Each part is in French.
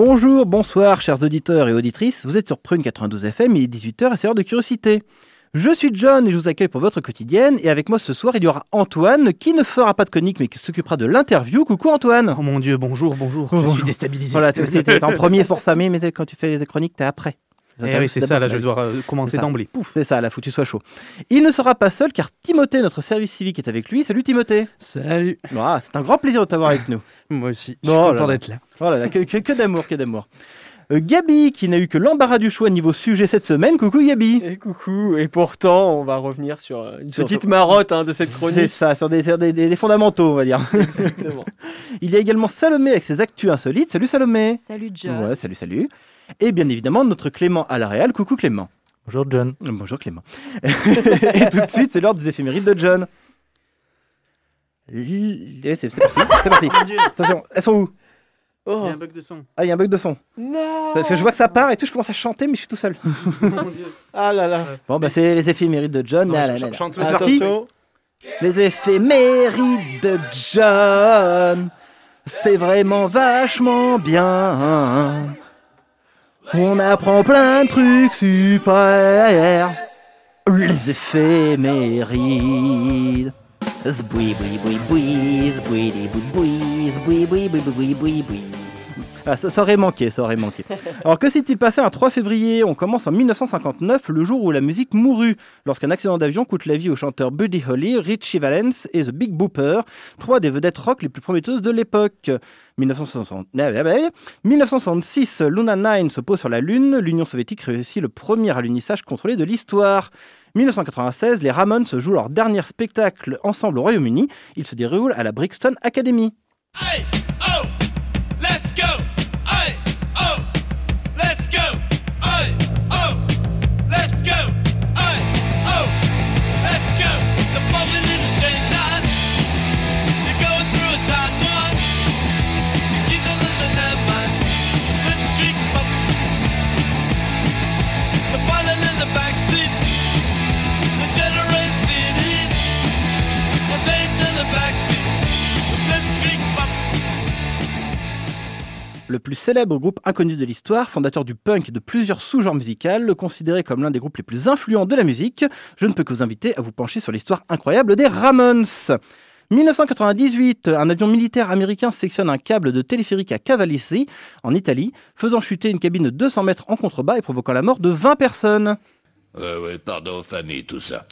Bonjour, bonsoir, chers auditeurs et auditrices. Vous êtes sur Prune 92 FM, il est 18h et c'est l'heure de curiosité. Je suis John et je vous accueille pour votre quotidienne. Et avec moi ce soir, il y aura Antoine qui ne fera pas de conique mais qui s'occupera de l'interview. Coucou Antoine. Oh mon dieu, bonjour, bonjour. Je suis déstabilisé. Voilà, tu es en premier pour ça, mais quand tu fais les chroniques, t'es après. Eh oui, c'est ça, là, je dois euh, commencer d'emblée. Pouf. C'est ça, là, faut que tu sois chaud. Il ne sera pas seul car Timothée, notre service civique, est avec lui. Salut Timothée. Salut. Ah, c'est un grand plaisir de t'avoir avec nous. Moi aussi, je suis content d'être là. Voilà, que, que, d'amour, que d'amour. Euh, Gabi, qui n'a eu que l'embarras du choix niveau sujet cette semaine. Coucou Gabi. Et coucou. Et pourtant, on va revenir sur euh, une petite marotte hein, de cette chronique. C'est ça, sur des, des, des, fondamentaux, on va dire. Exactement. Il y a également Salomé avec ses actus insolites. Salut Salomé. Salut John. Ouais, salut, salut. Et bien évidemment, notre Clément à la Réal. Coucou Clément. Bonjour John. Bonjour Clément. et tout de suite, c'est l'heure des éphémérides de John. C'est parti, c'est parti. Attention, elles sont où? Oh. Il y a un bug de son. Ah, il y a un bug de son. Non Parce que je vois que ça part et tout, je commence à chanter, mais je suis tout seul. ah là là. Bon, bah, c'est les éphémérides de John. Non, là, chante le Attention. Les éphémérides de John. C'est vraiment vachement bien. On apprend plein de trucs super. Les éphémérides. Zboui, boui, boui, boui, zboui, boui, boui, zboui, boui, boui, boui, boui, boui. Ah, ça, ça aurait manqué, ça aurait manqué. Alors que s'est-il passé un 3 février? On commence en 1959, le jour où la musique mourut, lorsqu'un accident d'avion coûte la vie aux chanteurs Buddy Holly, Richie Valens et The Big Booper, trois des vedettes rock les plus prometteuses de l'époque. 1966, Luna 9 se pose sur la Lune, l'Union soviétique réussit le premier alunissage contrôlé de l'histoire. 1996, les Ramones jouent leur dernier spectacle ensemble au Royaume-Uni. Il se déroule à la Brixton Academy. Oh, Le plus célèbre groupe inconnu de l'histoire, fondateur du punk et de plusieurs sous-genres musicaux, considéré comme l'un des groupes les plus influents de la musique, je ne peux que vous inviter à vous pencher sur l'histoire incroyable des Ramones. 1998, un avion militaire américain sectionne un câble de téléphérique à Cavalisi, en Italie, faisant chuter une cabine de 200 mètres en contrebas et provoquant la mort de 20 personnes. Ouais, ouais, pardon, famille, tout ça.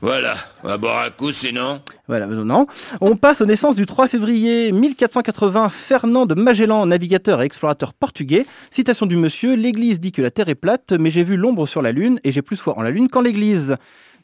Voilà, on va boire un coup sinon. Voilà, euh, non. On passe aux naissances du 3 février 1480. Fernand de Magellan, navigateur et explorateur portugais. Citation du monsieur L'Église dit que la Terre est plate, mais j'ai vu l'ombre sur la Lune et j'ai plus foi en la Lune qu'en l'Église.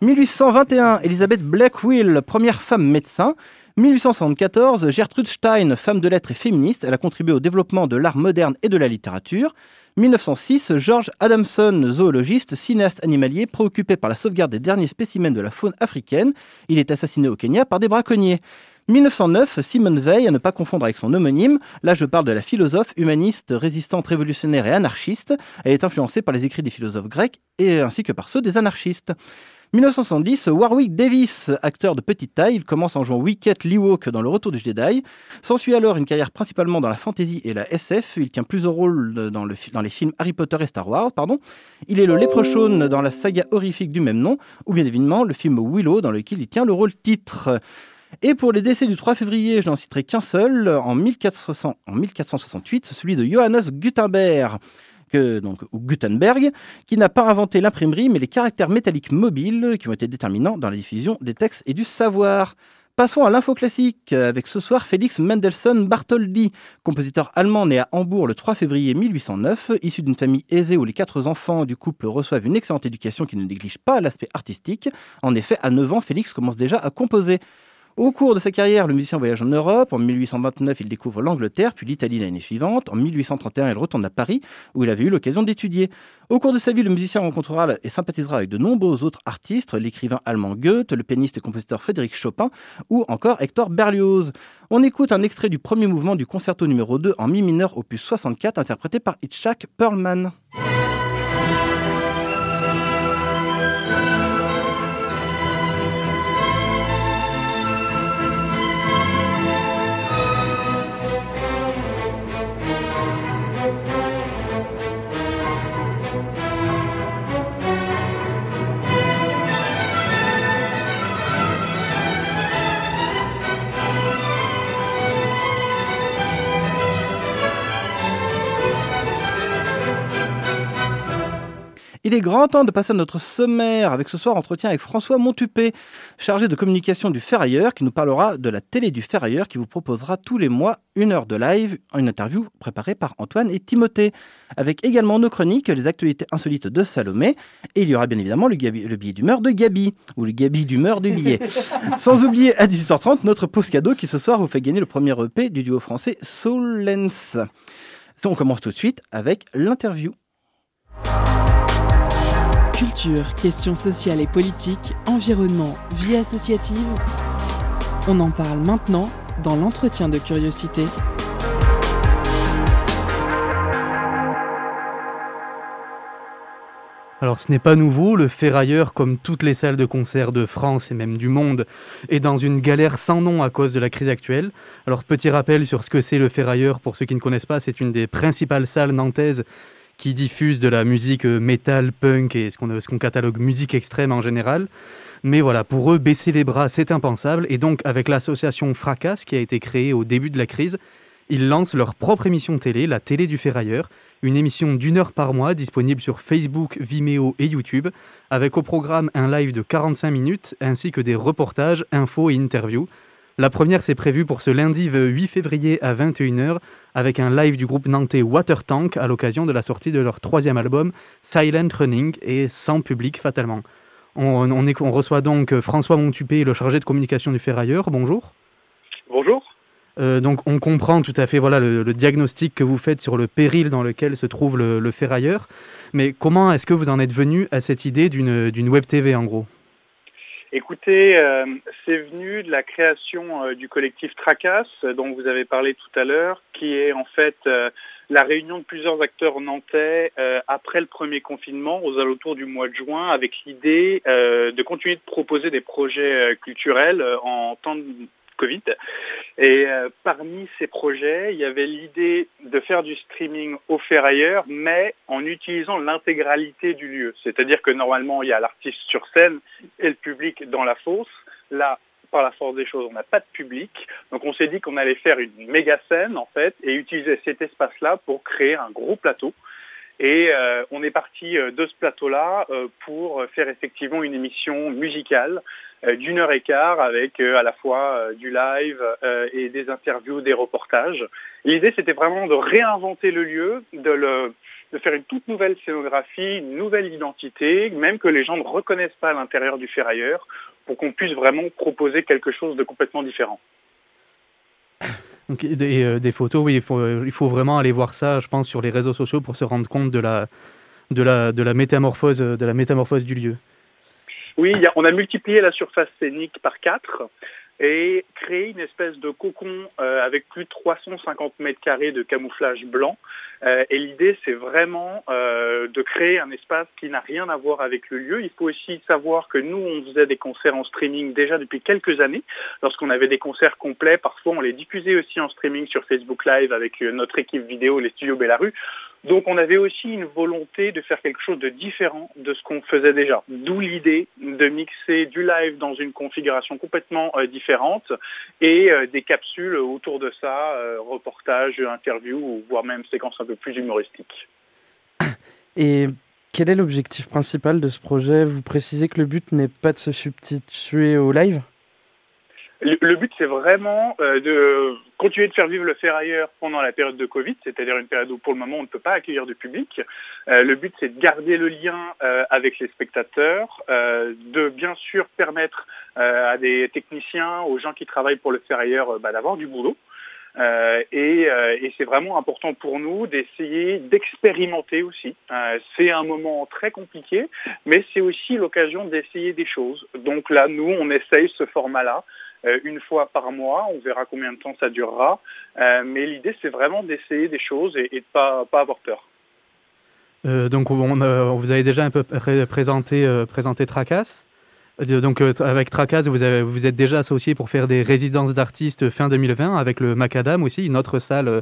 1821, Elisabeth Blackwell, première femme médecin. 1874, Gertrude Stein, femme de lettres et féministe. Elle a contribué au développement de l'art moderne et de la littérature. 1906, George Adamson, zoologiste, cinéaste animalier, préoccupé par la sauvegarde des derniers spécimens de la faune africaine. Il est assassiné au Kenya par des braconniers. 1909, Simone Veil, à ne pas confondre avec son homonyme. Là, je parle de la philosophe, humaniste, résistante, révolutionnaire et anarchiste. Elle est influencée par les écrits des philosophes grecs et ainsi que par ceux des anarchistes. 1970, Warwick Davis, acteur de petite taille, il commence en jouant Wicket Leewalk dans Le Retour du Jedi. S'ensuit alors une carrière principalement dans la fantasy et la SF. Il tient plusieurs rôles dans, dans les films Harry Potter et Star Wars. Pardon. Il est le Leprechaun dans la saga horrifique du même nom, ou bien évidemment le film Willow dans lequel il tient le rôle titre. Et pour les décès du 3 février, je n'en citerai qu'un seul, en, 1400 en 1468, celui de Johannes Gutenberg que, donc, Gutenberg, qui n'a pas inventé l'imprimerie, mais les caractères métalliques mobiles qui ont été déterminants dans la diffusion des textes et du savoir. Passons à l'info classique avec ce soir Félix Mendelssohn Bartholdy, compositeur allemand né à Hambourg le 3 février 1809, issu d'une famille aisée où les quatre enfants du couple reçoivent une excellente éducation qui ne néglige pas l'aspect artistique. En effet, à 9 ans, Félix commence déjà à composer. Au cours de sa carrière, le musicien voyage en Europe. En 1829, il découvre l'Angleterre, puis l'Italie l'année suivante. En 1831, il retourne à Paris, où il avait eu l'occasion d'étudier. Au cours de sa vie, le musicien rencontrera et sympathisera avec de nombreux autres artistes, l'écrivain allemand Goethe, le pianiste et compositeur Frédéric Chopin, ou encore Hector Berlioz. On écoute un extrait du premier mouvement du concerto numéro 2 en mi mineur opus 64, interprété par Itzhak Perlman. Il est grand temps de passer à notre sommaire avec ce soir entretien avec François Montupé, chargé de communication du Ferrailleur, qui nous parlera de la télé du Ferrailleur, qui vous proposera tous les mois une heure de live, une interview préparée par Antoine et Timothée, avec également nos chroniques, les actualités insolites de Salomé, et il y aura bien évidemment le, le billet d'humeur de Gabi, ou le Gabi d'humeur de billet. Sans oublier à 18h30 notre pause cadeau qui ce soir vous fait gagner le premier EP du duo français Solens. On commence tout de suite avec l'interview. Culture, questions sociales et politiques, environnement, vie associative. On en parle maintenant dans l'entretien de curiosité. Alors ce n'est pas nouveau, le ferrailleur, comme toutes les salles de concert de France et même du monde, est dans une galère sans nom à cause de la crise actuelle. Alors petit rappel sur ce que c'est le ferrailleur, pour ceux qui ne connaissent pas, c'est une des principales salles nantaises qui diffuse de la musique euh, metal, punk et ce qu'on catalogue musique extrême en général. Mais voilà, pour eux, baisser les bras, c'est impensable. Et donc, avec l'association Fracas, qui a été créée au début de la crise, ils lancent leur propre émission télé, la télé du ferrailleur, une émission d'une heure par mois disponible sur Facebook, Vimeo et YouTube, avec au programme un live de 45 minutes, ainsi que des reportages, infos et interviews. La première, c'est prévu pour ce lundi 8 février à 21h avec un live du groupe nantais Water Tank à l'occasion de la sortie de leur troisième album Silent Running et sans public fatalement. On, on, reçoit donc François Montupé, le chargé de communication du Ferrailleur. Bonjour. Bonjour. Euh, donc on comprend tout à fait voilà, le, diagnostic que vous faites sur le péril dans lequel se trouve le, le ferrailleur. Mais comment est-ce que vous en êtes venu à cette idée d'une web TV en gros? Écoutez, euh, c'est venu de la création euh, du collectif Tracas, dont vous avez parlé tout à l'heure, qui est en fait euh, la réunion de plusieurs acteurs nantais après le premier confinement, aux alentours du mois de juin, avec l'idée de continuer de proposer des projets culturels en temps de Covid. Et euh, parmi ces projets, il y avait l'idée de faire du streaming au ferrailleur, mais en utilisant l'intégralité du lieu. C'est-à-dire que normalement, il y a l'artiste sur scène et le public dans la fosse. Là, par la force des choses, on n'a pas de public. Donc on s'est dit qu'on allait faire une méga scène, en fait, et utiliser cet espace-là pour créer un gros plateau. Et euh, on est parti euh, de ce plateau-là pour faire effectivement une émission musicale d'une heure et quart avec euh, à la fois euh, du live et des interviews, des reportages. L'idée, c'était vraiment de réinventer le lieu, de faire une toute nouvelle scénographie, une nouvelle identité, même que les gens ne reconnaissent pas à l'intérieur du ferrailleur, pour qu'on puisse vraiment proposer quelque chose de complètement différent. Donc, des, photos, oui, il faut, vraiment aller voir ça, je pense, sur les réseaux sociaux pour se rendre compte de la métamorphose du lieu. Oui, on a multiplié la surface scénique par quatre et créé une espèce de cocon euh, avec plus de 350 mètres carrés de camouflage blanc. Euh, et l'idée, c'est vraiment euh, de créer un espace qui n'a rien à voir avec le lieu. Il faut aussi savoir que nous, on faisait des concerts en streaming déjà depuis quelques années. Lorsqu'on avait des concerts complets, parfois on les diffusait aussi en streaming sur Facebook Live avec notre équipe vidéo, les studios Bellarue. Donc on avait aussi une volonté de faire quelque chose de différent de ce qu'on faisait déjà. D'où l'idée de mixer du live dans une configuration complètement euh, différente et euh, des capsules autour de ça, euh, reportages, interviews, voire même séquences un peu plus humoristiques. Et quel est l'objectif principal de ce projet? Vous précisez que le but n'est pas de se substituer au live? Le, but, c'est vraiment de continuer de faire vivre le ferrailleur pendant la période de Covid, c'est-à-dire une période où pour le moment on ne peut pas accueillir de public. Euh, le but c'est de garder le lien euh, avec les spectateurs, euh, de bien sûr permettre euh, à des techniciens, aux gens qui travaillent pour le ferrailleur, euh, bah, d'avoir du boulot. Euh, et, euh, et c'est vraiment important pour nous d'essayer d'expérimenter aussi. Euh, c'est un moment très compliqué, mais c'est aussi l'occasion d'essayer des choses. Donc là, nous, on essaye ce format-là euh, une fois par mois. On verra combien de temps ça durera. Euh, mais l'idée, c'est vraiment d'essayer des choses et, et de pas pas avoir peur. Euh, donc, on, euh, vous avez déjà un peu pré- présenté, euh, présenté Tracas. Euh, Donc, euh, avec Tracas, vous, avez- vous êtes déjà associé pour faire des résidences d'artistes fin 2020 avec le Macadam aussi, une autre salle, euh,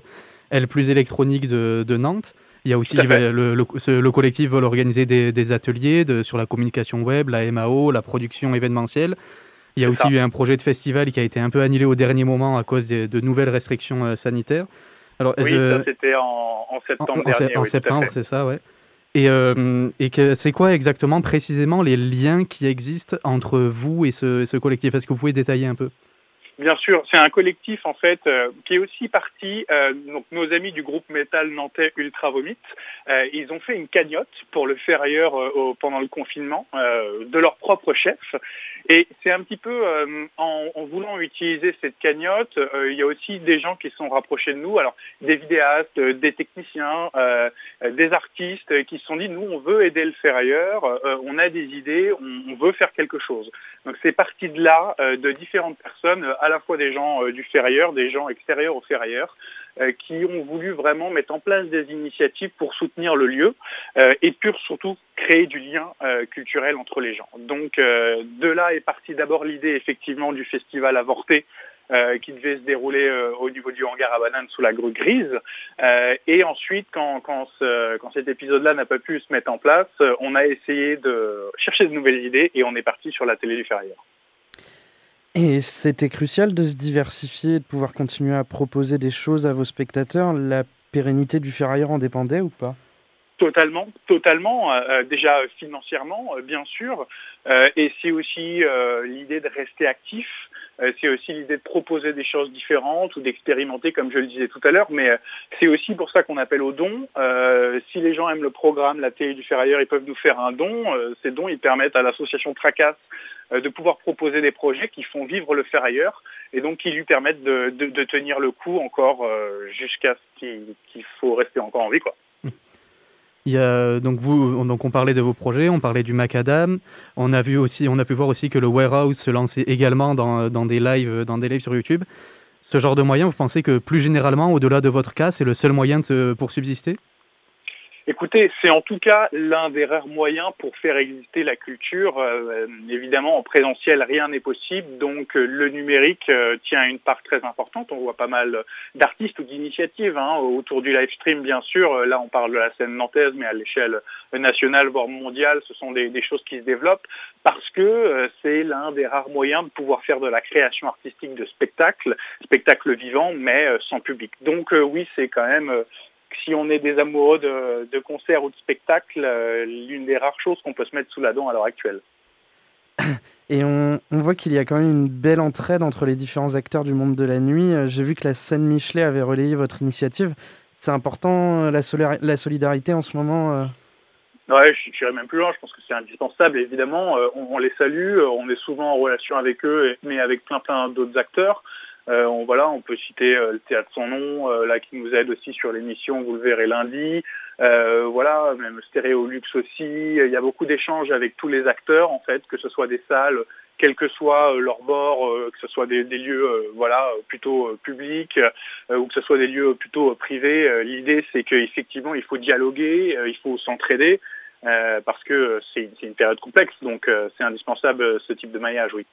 elle plus électronique de, de Nantes. Il y a aussi le, le, ce- le collectif veut organiser des, des ateliers de, sur la communication web, la MAO, la production événementielle. Il y a aussi ça. eu un projet de festival qui a été un peu annulé au dernier moment à cause des- de nouvelles restrictions euh, sanitaires. Alors, Oui, est-ce- ça c'était en, septembre en- dernier. oui, septembre, c'est ça, ouais. Et, euh, et c'est quoi exactement, précisément, les liens qui existent entre vous et ce, ce collectif? Est-ce que vous pouvez détailler un peu? Bien sûr, c'est un collectif en fait euh, qui est aussi parti. euh, donc nos amis du groupe métal nantais Ultra Vomit, euh, ils ont fait une cagnotte pour le faire ailleurs euh, au- pendant le confinement euh, de leur propre chef. Et c'est un petit peu euh, en, en voulant utiliser cette cagnotte, il y a aussi des gens qui sont rapprochés de nous. Alors des vidéastes, des techniciens, des artistes qui se sont dit nous on veut aider le ferrailleur, euh, on a des idées, on, on veut faire quelque chose. Donc c'est parti de là, de différentes personnes, à la fois des gens euh, du ferrailleur, des gens extérieurs au ferrailleur, euh, qui ont voulu vraiment mettre en place des initiatives pour soutenir le lieu euh, et pour surtout créer du lien culturel entre les gens. Donc de là est partie d'abord l'idée effectivement du festival avorté qui devait se dérouler au niveau du hangar à bananes sous la grue grise. Et ensuite, quand, quand, ce- quand cet épisode-là n'a pas pu se mettre en place, on a essayé de chercher de nouvelles idées et on est parti sur la télé du ferrailleur. Et c'était crucial de se diversifier et de pouvoir continuer à proposer des choses à vos spectateurs. La pérennité du ferrailleur en dépendait ou pas? Totalement, totalement. euh, euh, déjà financièrement, euh, bien sûr. Et c'est aussi l'idée de rester actif. Euh, c'est aussi l'idée de proposer des choses différentes ou d'expérimenter, comme je le disais tout à l'heure. Mais euh, c'est aussi pour ça qu'on appelle aux dons. Euh, si les gens aiment le programme, la télé du ferrailleur, ils peuvent nous faire un don. Euh, ces dons, ils permettent à l'association Tracas de pouvoir proposer des projets qui font vivre le ferrailleur et donc qui lui permettent de, de, de tenir le coup encore jusqu'à ce qu'il qu'il faut rester encore en vie, quoi. Donc vous, on- donc on parlait de vos projets, on parlait du Macadam. On a vu aussi, pu voir aussi que le Warehouse se lançait également dans, des lives, sur YouTube. Ce genre de moyen, vous pensez que plus généralement, au-delà de votre cas, c'est le seul moyen pour subsister? Écoutez, c'est en tout cas l'un des rares moyens pour faire exister la culture. Euh, évidemment, en présentiel, rien n'est possible, donc euh, le numérique euh, tient une part très importante. On voit pas mal d'artistes ou d'initiatives hein, autour du live stream, bien sûr. Euh, Là, on parle de la scène nantaise, mais à l'échelle nationale, voire mondiale, ce sont des, choses qui se développent parce que euh, c'est l'un des rares moyens de pouvoir faire de la création artistique de spectacles, spectacles vivants, mais euh, sans public. Donc euh, oui, c'est quand même euh, si on est des amoureux de, de concerts ou de spectacles, euh, l'une des rares choses qu'on peut se mettre sous la dent à l'heure actuelle. Et on, on voit qu'il y a quand même une belle entraide entre les différents acteurs du monde de la nuit. Euh, J'ai vu que la scène Michelet avait relayé votre initiative. C'est important, euh, la, solidarité en ce moment euh. Ouais, je j'irai même plus loin. Je pense que c'est indispensable. Évidemment, euh, on, on les salue. On est souvent en relation avec eux, mais avec plein plein d'autres acteurs. Euh, on voilà, on peut citer euh, le théâtre sans nom, euh, là qui nous aide aussi sur l'émission. Vous le verrez lundi. Voilà, même Stéréolux aussi. Il y a beaucoup d'échanges avec tous les acteurs en fait, que ce soit des salles, quel que soit leur bord, que ce soit des, des lieux voilà plutôt publics ou que ce soit des lieux plutôt privés. L'idée c'est qu'effectivement il faut dialoguer, il faut s'entraider. Parce que c'est une, période complexe, donc c'est indispensable ce type de maillage, oui.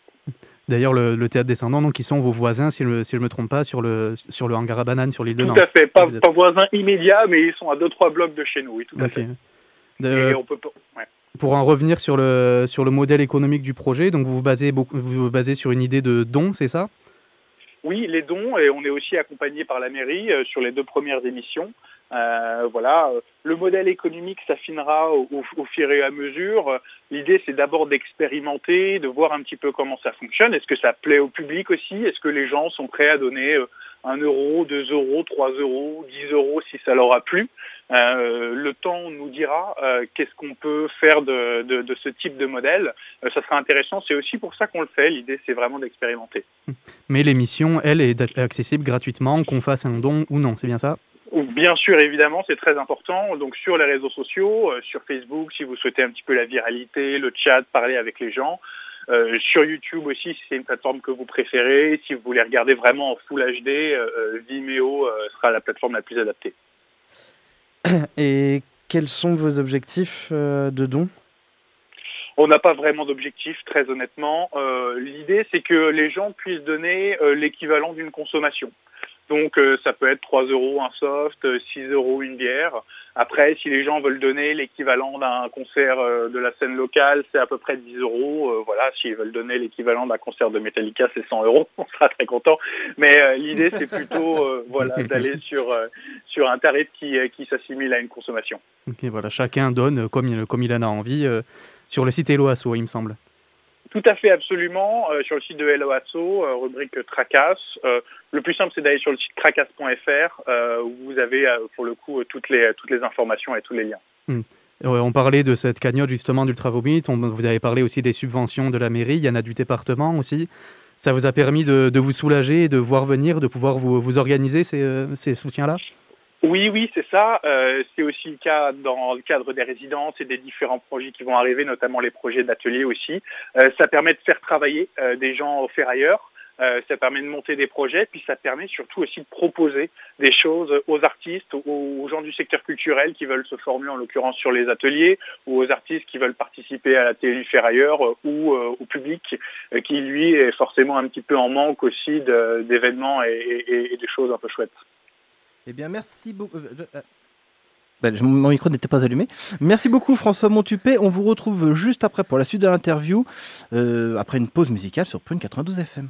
D'ailleurs, le, le théâtre descendant, donc, qui sont vos voisins, si, le- si je ne me trompe pas, sur le, sur le hangar à bananes sur l'île de Tout Nantes. à fait, pas, Vous êtes- pas voisins immédiats, mais ils sont à deux trois blocs de chez nous, oui, tout à fait. De- Et on peut pas- ouais. pour en revenir sur le, sur le modèle économique du projet, donc vous vous basez, beaucoup, vous vous basez sur une idée de don, c'est ça? Oui, les dons, et on est aussi accompagné par la mairie euh, sur les deux premières émissions. Euh, voilà, le modèle économique s'affinera au, fur et à mesure. L'idée, c'est d'abord d'expérimenter, de voir un petit peu comment ça fonctionne. Est-ce que ça plaît au public aussi? Est-ce que les gens sont prêts à donner euh, 1 euro, 2 euros, 3 euros, 10 euros si ça leur a plu? Euh, le temps nous dira qu'est-ce qu'on peut faire de, de, ce type de modèle. Ça sera intéressant. C'est aussi pour ça qu'on le fait. L'idée, c'est vraiment d'expérimenter. Mais l'émission, elle, est accessible gratuitement, qu'on fasse un don ou non. C'est bien ça? Bien sûr, évidemment, c'est très important. Donc sur les réseaux sociaux, euh, sur Facebook, si vous souhaitez un petit peu la viralité, le chat, parler avec les gens. Euh, sur YouTube aussi, si c'est une plateforme que vous préférez. Si vous voulez regarder vraiment en Full HD, euh, Vimeo sera la plateforme la plus adaptée. Et quels sont vos objectifs de dons? On n'a pas vraiment d'objectif, très honnêtement. L'idée, c'est que les gens puissent donner l'équivalent d'une consommation. Donc euh, ça peut être 3 euros un soft, 6 euros une bière. Après, si les gens veulent donner l'équivalent d'un concert euh, de la scène locale, c'est à peu près 10 euros. Euh, voilà, s'ils veulent donner l'équivalent d'un concert de Metallica, c'est 100 euros. On sera très content. Mais l'idée, c'est plutôt voilà d'aller sur sur un tarif qui qui s'assimile à une consommation. Ok, voilà, chacun donne comme il, comme il en a envie sur le site Eloasso, il me semble. Tout à fait, absolument. Euh, sur le site de Hello Asso, euh, rubrique Tracas. Euh, le plus simple, c'est d'aller sur le site tracas.fr où vous avez pour le coup toutes les, toutes les informations et tous les liens. Hmm. On parlait de cette cagnotte justement d'Ultra Vomit. vous avez parlé aussi des subventions de la mairie. Il y en a du département aussi. Ça vous a permis de, de vous soulager, de voir venir, de pouvoir vous, vous organiser ces, ces soutiens-là? Oui, oui, c'est ça. Euh, c'est aussi le cas dans le cadre des résidences et des différents projets qui vont arriver, notamment les projets d'ateliers aussi. Euh, ça permet de faire travailler euh, des gens au ferrailleurs. Ça permet de monter des projets, puis ça permet surtout aussi de proposer des choses aux artistes, aux, aux gens du secteur culturel qui veulent se former, en l'occurrence sur les ateliers, ou aux artistes qui veulent participer à la télé ferrailleur, ou au public qui, lui, est forcément un petit peu en manque aussi d'événements et, et, et des choses un peu chouettes. Eh bien, merci beaucoup. Euh, euh, bah, mon micro n'était pas allumé. Merci beaucoup François Montupé. On vous retrouve juste après pour la suite de l'interview, euh, après une pause musicale sur Prune 92 FM.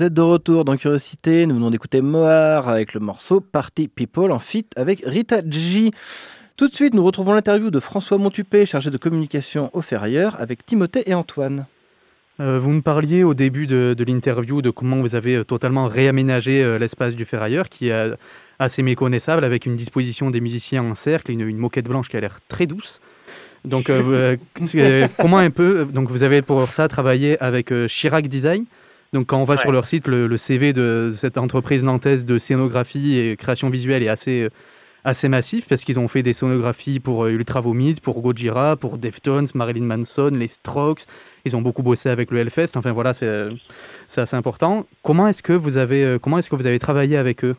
Vous êtes de retour dans Curiosité. Nous venons d'écouter Mohar avec le morceau Party People en feat avec Rita G. Tout de suite, nous retrouvons l'interview de François Montupé, chargé de communication au Ferrailleur, avec Timothée et Antoine. Euh, vous me parliez au début de, de l'interview de comment vous avez euh, totalement réaménagé euh, l'espace du Ferrailleur, qui est assez méconnaissable, avec une disposition des musiciens en cercle, une, une moquette blanche qui a l'air très douce. Donc, euh, comment un peu Donc, vous avez pour ça travaillé avec Chirac Design. Donc, quand on va Ouais. sur leur site, le, le CV de cette entreprise nantaise de scénographie et création visuelle est assez, euh, assez massif parce qu'ils ont fait des scénographies pour euh, Ultra Vomit, pour Gojira, pour Deftones, Marilyn Manson, les Strokes. Ils ont beaucoup bossé avec le Hellfest. Enfin, voilà, c'est euh, c'est assez important. Comment est-ce que vous avez, comment est-ce que vous avez travaillé avec eux?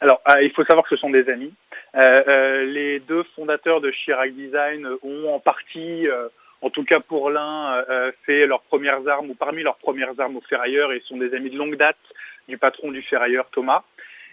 Alors, euh, il faut savoir que ce sont des amis. Euh, euh, les deux fondateurs de Chirac Design ont en partie, en tout cas pour l'un, euh, fait leurs premières armes ou parmi leurs premières armes au ferrailleur et sont des amis de longue date du patron du ferrailleur Thomas.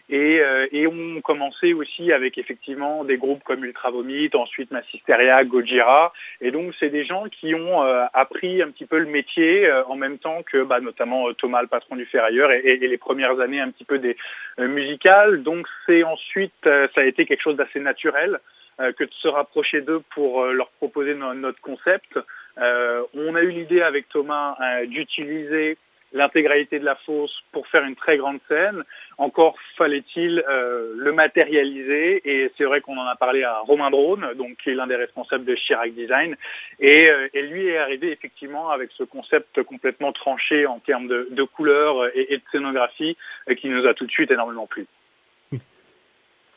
Et, euh, et ont commencé aussi avec effectivement des groupes comme Ultra Vomit, ensuite Massisteria, Gojira. Et donc c'est des gens qui ont euh, appris un petit peu le métier euh, en même temps que bah, notamment euh, Thomas, le patron du ferrailleur, et, et- les premières années un petit peu des euh, musicales. Donc c'est ensuite, euh, ça a été quelque chose d'assez naturel euh, que de se rapprocher d'eux pour euh, leur proposer no- notre concept. Euh, on a eu l'idée avec Thomas euh, d'utiliser l'intégralité de la fosse pour faire une très grande scène. Encore fallait-il euh, le matérialiser et c'est vrai qu'on en a parlé à Romain Drone, donc qui est l'un des responsables de Chirac Design et, euh, lui est arrivé effectivement avec ce concept complètement tranché en termes de, couleurs et, de scénographie euh, qui nous a tout de suite énormément plu.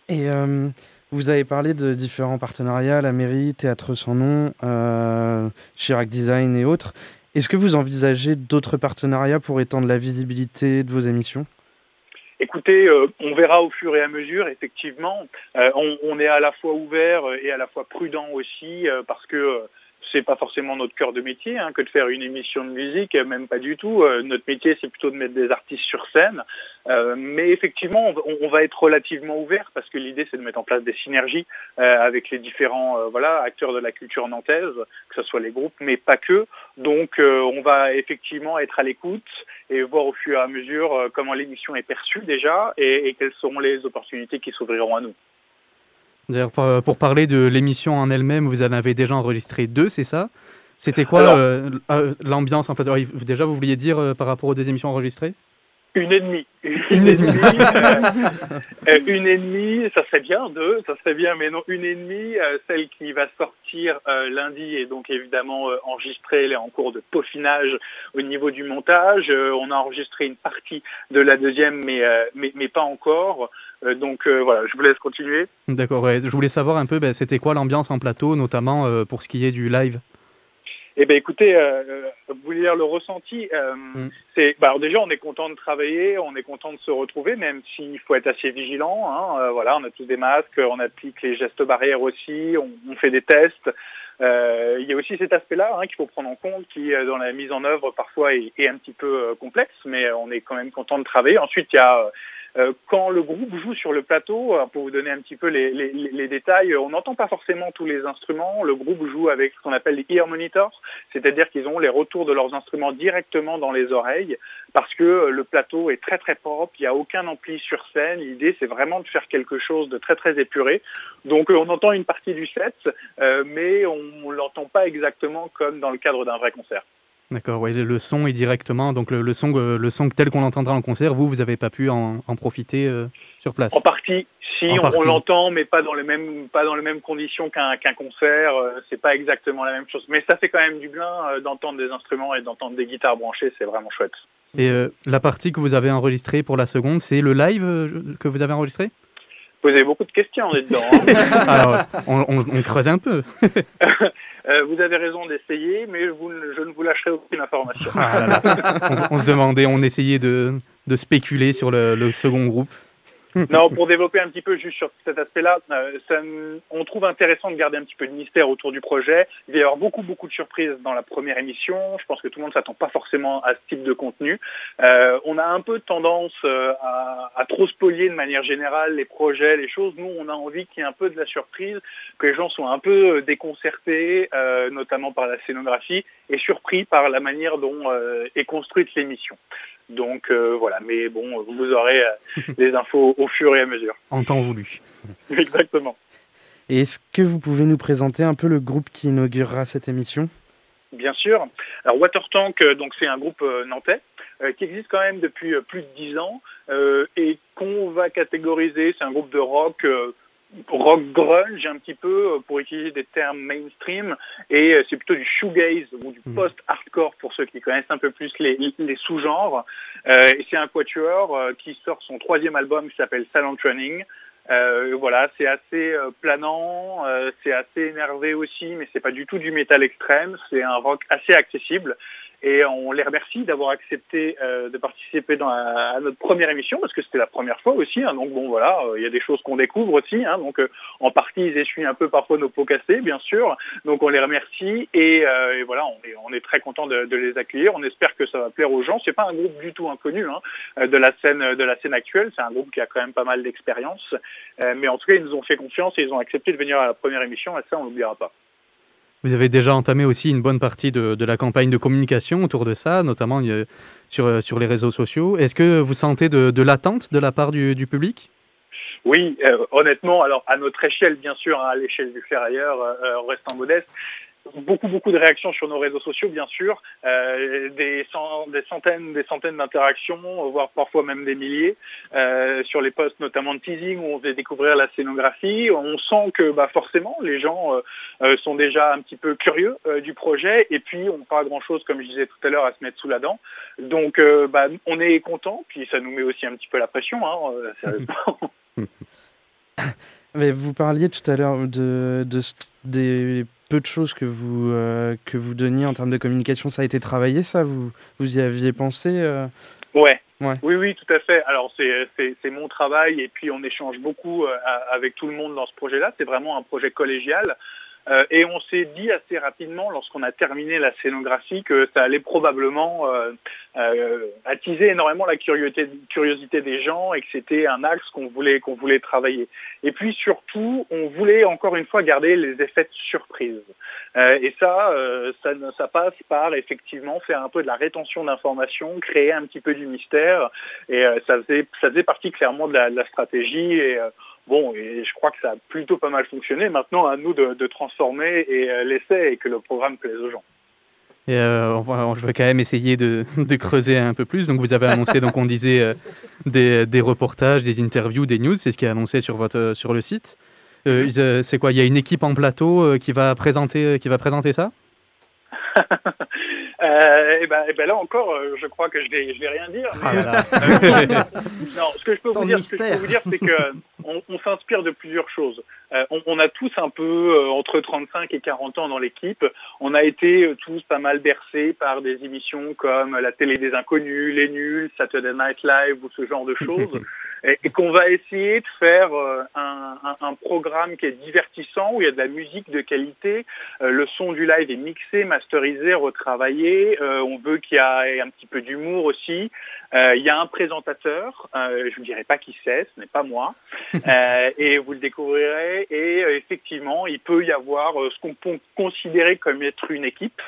Et euh, vous avez parlé de différents partenariats, la mairie, Théâtre sans nom, euh, Chirac Design et autres. Est-ce que vous envisagez d'autres partenariats pour étendre la visibilité de vos émissions? Écoutez, euh, on verra au fur et à mesure. Effectivement, Euh, on, est à la fois ouvert et à la fois prudent aussi parce que c'est pas forcément notre cœur de métier hein, que de faire une émission de musique, même pas du tout. Euh, notre métier, c'est plutôt de mettre des artistes sur scène. Euh, mais effectivement, on, va être relativement ouvert parce que l'idée, c'est de mettre en place des synergies euh, avec les différents euh, voilà acteurs de la culture nantaise, que ce soit les groupes, mais pas que. Donc, euh, on va effectivement être à l'écoute et voir au fur et à mesure euh, comment l'émission est perçue déjà et quelles seront les opportunités qui s'ouvriront à nous. D'ailleurs, pour, pour parler de l'émission en elle-même, vous en avez déjà enregistré deux, c'est ça? C'était quoi Alors- euh, euh, l'ambiance en vous- Déjà, vous vouliez dire euh, par rapport aux deux émissions enregistrées? Une et demie. Une et demie. euh, euh, une et demie, ça serait bien, deux, ça serait bien, mais non, une et demie, euh, celle qui va sortir euh, lundi est donc évidemment euh, enregistrée, elle est en cours de peaufinage au niveau du montage. Euh, on a enregistré une partie de la deuxième, mais, euh, mais, mais pas encore. Euh, donc euh, voilà, je vous laisse continuer. D'accord, ouais. je voulais savoir un peu, ben, c'était quoi l'ambiance en plateau, notamment euh, pour ce qui est du live? Eh ben écoutez, euh, vous dire le ressenti euh, Mm. C'est, bah, alors déjà on est content de travailler, on est content de se retrouver, même s'il faut être assez vigilant. Hein, euh, voilà, on a tous des masques, on applique les gestes barrières aussi, on, on fait des tests. Euh, il y a aussi cet aspect-là hein, qu'il faut prendre en compte, qui euh, dans la mise en œuvre parfois est, est un petit peu euh, complexe, mais on est quand même content de travailler. Ensuite, il y a quand le groupe joue sur le plateau, pour vous donner un petit peu les, les, les détails, on n'entend pas forcément tous les instruments. Le groupe joue avec ce qu'on appelle les ear monitors, c'est-à-dire qu'ils ont les retours de leurs instruments directement dans les oreilles, parce que le plateau est très très propre, il n'y a aucun ampli sur scène. L'idée, c'est vraiment de faire quelque chose de très très épuré. Donc, euh, on entend une partie du set, euh, mais on ne l'entend pas exactement comme dans le cadre d'un vrai concert. D'accord, ouais, le- son est directement, donc le, le son, euh, le son tel qu'on l'entendra en concert, vous, vous n'avez pas pu en, en profiter euh, sur place? En partie, si En on, partie. on l'entend, mais pas dans les mêmes pas dans les mêmes conditions qu'un qu'un concert. euh, c'est pas exactement la même chose, mais ça fait quand même du bien d'entendre des instruments et d'entendre des guitares branchées. C'est vraiment chouette. Et euh, la partie que vous avez enregistrée pour la seconde, c'est le live euh, que vous avez enregistré? Vous avez beaucoup de questions là-dedans. hein. Alors, on, on- on creuse un peu. Euh, vous avez raison d'essayer, mais vous je ne vous lâcherai aucune information. Ah là là. on, on se demandait, on essayait de, de spéculer sur le, le second groupe. Non, pour développer un petit peu juste sur cet aspect-là, euh, on trouve intéressant de garder un petit peu de mystère autour du projet. Il va y avoir beaucoup, beaucoup de surprises dans la première émission. Je pense que tout le monde s'attend pas forcément à ce type de contenu. Euh, on a un peu tendance euh, à, à trop spolier de manière générale les projets, les choses. Nous, on a envie qu'il y ait un peu de la surprise, que les gens soient un peu déconcertés, euh, notamment par la scénographie, et surpris par la manière dont est construite l'émission. Donc voilà, mais bon, vous aurez les infos au fur et à mesure. En temps voulu. Exactement. Et est-ce que vous pouvez nous présenter un peu le groupe qui inaugurera cette émission? Bien sûr. Alors Watertank, euh, donc c'est un groupe euh, nantais euh, qui existe quand même depuis plus de dix ans euh, et qu'on va catégoriser. C'est un groupe de rock. euh, rock grunge un petit peu euh, pour utiliser des termes mainstream et euh, c'est plutôt du shoegaze ou du Mhm. post-hardcore pour ceux qui connaissent un peu plus les, les sous-genres Euh, et c'est un quatuor euh, qui sort son troisième album qui s'appelle Silent Running euh, voilà, c'est assez planant, euh, c'est assez énervé aussi, mais c'est pas du tout du métal extrême. C'est un rock assez accessible. Et on les remercie d'avoir accepté euh, de participer dans la- à notre première émission parce que c'était la première fois aussi. hein. donc bon, voilà, euh, il y a des choses qu'on découvre aussi. hein. donc euh, en partie, ils essuient un peu parfois nos pots cassés, bien sûr. Donc on les remercie et, euh, et voilà, on est, on est très content de, de les accueillir. On espère que ça va plaire aux gens. C'est pas un groupe du tout inconnu hein, euh, de la scène de la scène actuelle. C'est un groupe qui a quand même pas mal d'expérience. Mais en tout cas, ils nous ont fait confiance et ils ont accepté de venir à la première émission, et ça, on l'oubliera pas. Vous avez déjà entamé aussi une bonne partie de, la campagne de communication autour de ça, notamment euh, sur, les réseaux sociaux. Est-ce que vous sentez de, l'attente de la part du, du public? Oui, euh, honnêtement, alors à notre échelle, bien sûr, hein, à l'échelle du ferrailleur, euh, euh, restant modeste, beaucoup, beaucoup de réactions sur nos réseaux sociaux, bien sûr, euh, des, cent- des centaines, des centaines d'interactions, voire parfois même des milliers, euh, sur les posts notamment de teasing où on faisait découvrir la scénographie. On sent que bah, forcément les gens euh, sont déjà un petit peu curieux du projet et puis on pas grand-chose, comme je disais tout à l'heure, à se mettre sous la dent. Donc bah, on est content, puis ça nous met aussi un petit peu la pression, hein, sérieusement. Mais vous parliez tout à l'heure de, des peu de choses que vous, euh, que vous donniez en termes de communication. Ça a été travaillé, ça vous, vous y aviez pensé euh Ouais. Ouais. Oui, oui, tout à fait. Alors c'est mon travail et puis on échange beaucoup euh, avec tout le monde dans ce projet-là. C'est vraiment un projet collégial. Euh, et on s'est dit assez rapidement, lorsqu'on a terminé la scénographie, que ça allait probablement euh, euh, attiser énormément la curiosité, des gens et que c'était un axe qu'on voulait qu'on voulait travailler. Et puis surtout, on voulait encore une fois garder les effets de surprise. Euh, et ça, euh, ça, ça passe par effectivement faire un peu de la rétention d'informations, créer un petit peu du mystère. Et ça faisait ça faisait partie clairement de la, de la stratégie. Et bon, et je crois que ça a plutôt pas mal fonctionné. Maintenant, à nous de, de transformer et euh, l'essai et que le programme plaise aux gens. Et euh, on va- je vais quand même essayer de, de creuser un peu plus. Donc, vous avez annoncé, donc on disait, euh, des, des reportages, des interviews, des news. C'est ce qui est annoncé sur, votre, sur le site. Euh, c'est quoi? Il y a une équipe en plateau qui, va présenter, qui va présenter ça? Euh, et, ben, et ben là encore, euh, je crois que je vais, je vais rien dire. mais- Ah là là. non, ce que je peux Ton vous dire, ce que je peux vous dire, c'est que on, on s'inspire de plusieurs choses. Euh, on, on a tous un peu euh, entre 35 et 40 ans dans l'équipe. On a été euh, tous pas mal bercés par des émissions comme la télé des inconnus, les nuls, Saturday Night Live ou ce genre de choses. et, et qu'on va essayer de faire euh, un, un, un programme qui est divertissant, où il y a de la musique de qualité, euh, le son du live est mixé, masterisé, retravaillé, euh, on veut qu'il y ait un petit peu d'humour aussi, Euh, il y a un présentateur, euh, je ne dirai pas qui c'est, ce n'est pas moi, euh, et vous le découvrirez, et euh, effectivement, il peut y avoir euh, ce qu'on peut considérer comme être une équipe,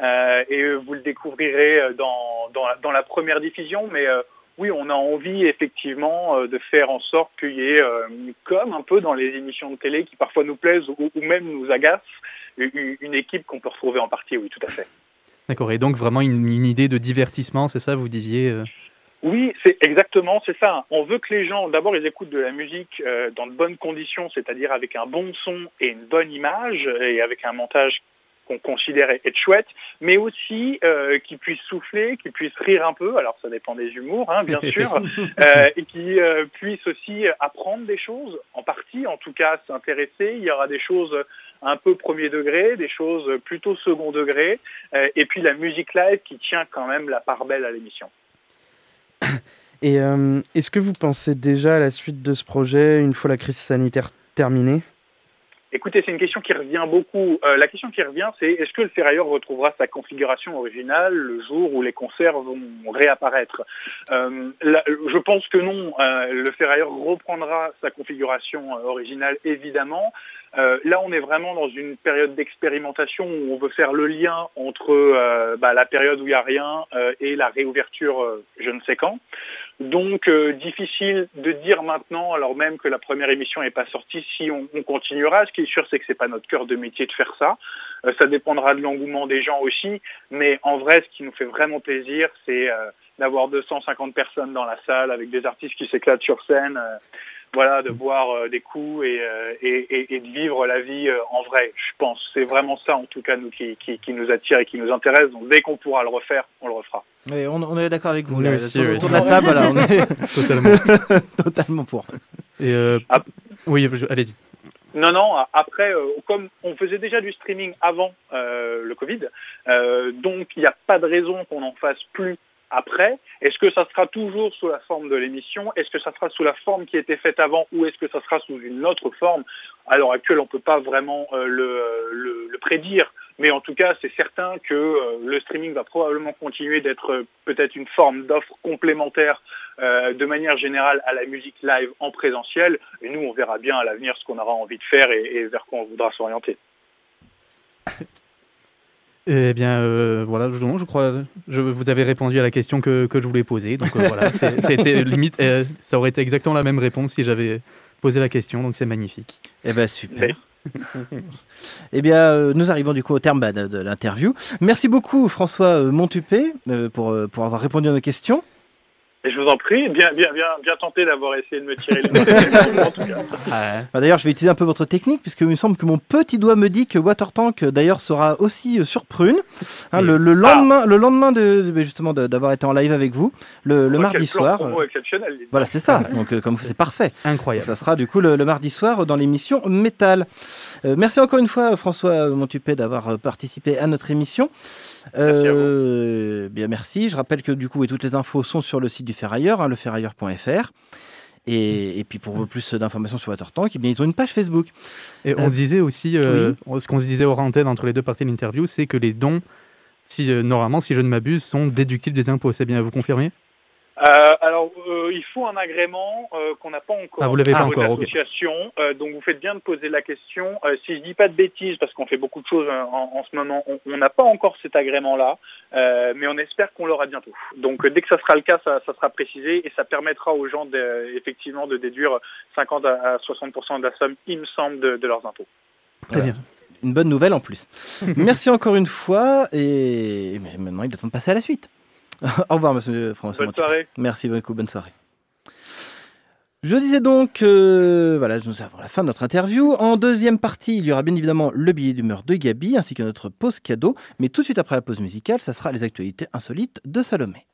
euh, et vous le découvrirez dans, dans, la- dans la première diffusion, mais... oui, on a envie effectivement euh, de faire en sorte qu'il y ait, euh, comme un peu dans les émissions de télé qui parfois nous plaisent ou, même nous agacent, une, équipe qu'on peut retrouver en partie, oui, tout à fait. D'accord. Et donc, vraiment une, une idée de divertissement, c'est ça, vous disiez euh? Oui, c'est exactement, c'est ça. On veut que les gens, d'abord, ils écoutent de la musique dans de bonnes conditions, c'est-à-dire avec un bon son et une bonne image et avec un montage qu'on considère être chouette, mais aussi euh, qu'ils puissent souffler, qu'ils puissent rire un peu. Alors ça dépend des humours, hein, bien sûr, euh, et qui euh, puissent aussi apprendre des choses, en partie, en tout cas s'intéresser. Il y aura des choses un peu premier degré, des choses plutôt second degré, euh, et puis la musique live qui tient quand même la part belle à l'émission. Et euh, est-ce que vous pensez déjà à la suite de ce projet une fois la crise sanitaire terminée? Écoutez, c'est une question qui revient beaucoup. Euh, la question qui revient, c'est est-ce que le ferrailleur retrouvera sa configuration originale le jour où les concerts vont réapparaître Euh, Je pense que non. Euh, le ferrailleur reprendra sa configuration euh, originale, évidemment. Euh, là, on est vraiment dans une période d'expérimentation où on veut faire le lien entre euh, bah, la période où il n'y a rien euh, et la réouverture euh, je ne sais quand. Donc, euh, difficile de dire maintenant, alors même que la première émission n'est pas sortie, si on, on continuera. Ce qui est sûr, c'est que c'est pas notre cœur de métier de faire ça. Euh, ça dépendra de l'engouement des gens aussi. Mais en vrai, ce qui nous fait vraiment plaisir, c'est d'avoir 250 personnes dans la salle avec des artistes qui s'éclatent sur scène. Voilà, de boire euh, des coups et, euh, et, et, et de vivre la vie euh, en vrai, je pense. C'est vraiment ça, en tout cas, nous, qui, qui, qui nous attire et qui nous intéresse. Donc, dès qu'on pourra le refaire, on le refera. Oui, on, on est d'accord avec vous. Oui, là, aussi, autour, oui. autour de la table, voilà, on est Totalement. totalement pour. Et euh, Ah. Oui, allez-y. Non, non, a- après, euh, comme on faisait déjà du streaming avant euh, le Covid, euh, donc il n'y a pas de raison qu'on n'en fasse plus après. Est-ce que ça sera toujours sous la forme de l'émission? Est-ce que ça sera sous la forme qui était faite avant ou est-ce que ça sera sous une autre forme? À l'heure actuelle, on ne peut pas vraiment euh, le, le, prédire, mais en tout cas, c'est certain que euh, le streaming va probablement continuer d'être euh, peut-être une forme d'offre complémentaire euh, de manière générale à la musique live en présentiel. Et nous, on verra bien à l'avenir ce qu'on aura envie de faire et vers quoi on voudra s'orienter. Eh bien, euh, voilà, je, crois, je, vous avez répondu à la question que, que je voulais poser. Donc euh, voilà, c'était limite, euh, ça aurait été exactement la même réponse si j'avais posé la question. Donc c'est magnifique. Eh ben super. eh bien, nous arrivons du coup au terme bah, de, de l'interview. Merci beaucoup François Montupé pour, pour avoir répondu à nos questions. Et je vous en prie, bien, bien, bien, bien tenté d'avoir essayé de me tirer cas. Bah, d'ailleurs, je vais utiliser un peu votre technique puisque il me semble que mon petit doigt me dit que Watertank euh, d'ailleurs sera aussi euh, sur Prune hein, Oui. le, le lendemain, le lendemain de, de- justement d'avoir été en live avec vous, le, le Oh, mardi quel plan soir. promo euh, exceptionnel. Voilà, c'est ça. Donc, euh, comme c'est parfait. Incroyable. Ça sera du coup le, le mardi soir dans l'émission Métal. Euh, merci encore une fois François Montupé d'avoir euh, participé à notre émission. Euh, bien merci. Je rappelle que du coup et toutes les infos sont sur le site du Ferrailleur, hein, leferrailleur.fr. Et, et puis pour plus d'informations sur Watertank, eh bien, ils ont une page Facebook. Et on Euh, se disait aussi, euh, ce qu'on se disait au antenne entre les deux parties de l'interview, c'est que les dons, si, euh, normalement, si je ne m'abuse, sont déductibles des impôts. C'est bien, vous confirmez? Euh, alors, euh, il faut un agrément euh, qu'on n'a pas encore. Ah, vous l'avez pas encore, ok. l'association. Euh, donc, vous faites bien de poser la question. Euh, si je dis pas de bêtises, parce qu'on fait beaucoup de choses euh, en, en ce moment, on- n'a pas encore cet agrément-là, euh, mais on espère qu'on l'aura bientôt. Donc, euh, dès que ça sera le cas, ça, ça sera précisé et ça permettra aux gens de, effectivement de déduire 50 à à 60% de la somme, il me semble, de, de leurs impôts. Très bien. Une bonne nouvelle en plus. merci encore une fois. Et maintenant, il est temps de passer à la suite. Au revoir, monsieur François Bonne soirée. Merci beaucoup, bonne soirée. Je disais donc, euh, voilà, nous avons la fin de notre interview. En deuxième partie, il y aura bien évidemment le billet d'humeur de Gabi ainsi que notre pause cadeau. Mais tout de suite après la pause musicale, ça sera les actualités insolites de Salomé.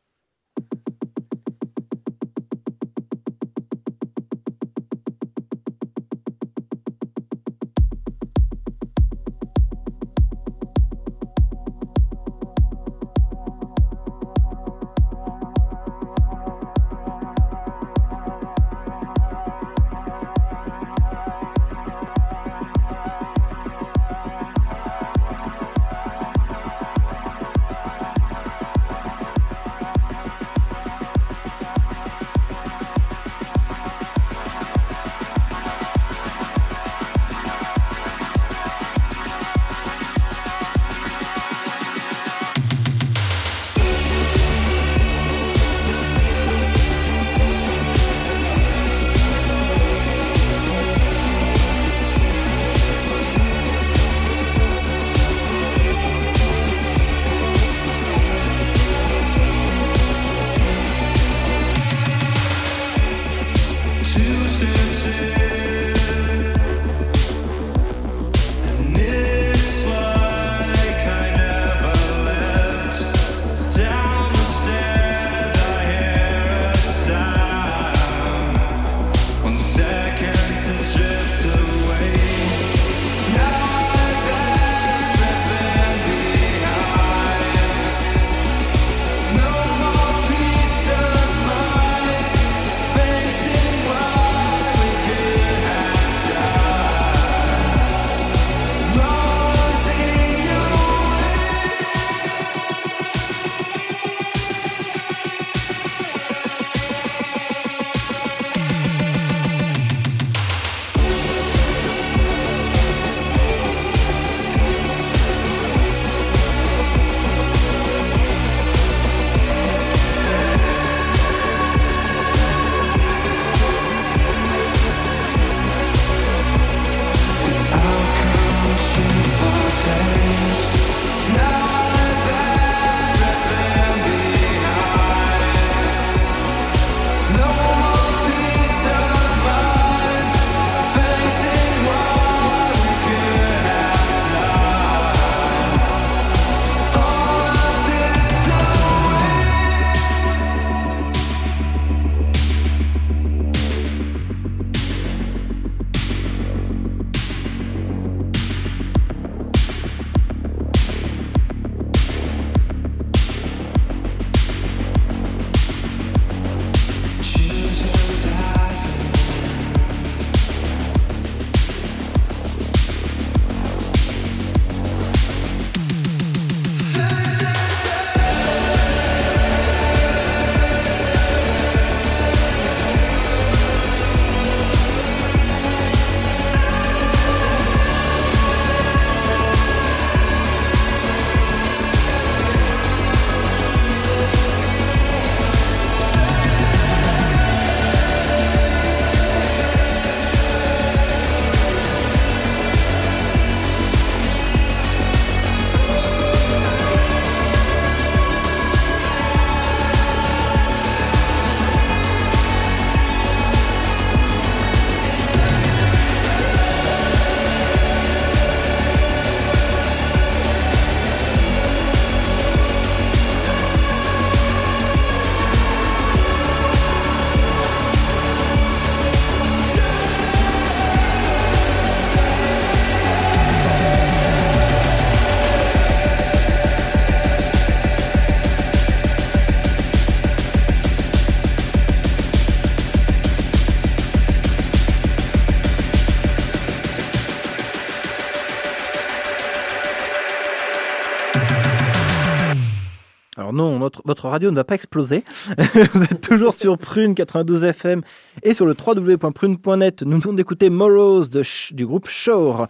Votre radio ne va pas exploser. Vous êtes toujours sur Prune 92 FM et sur le www.prune.net. Nous venons d'écouter Morrows du groupe Shore.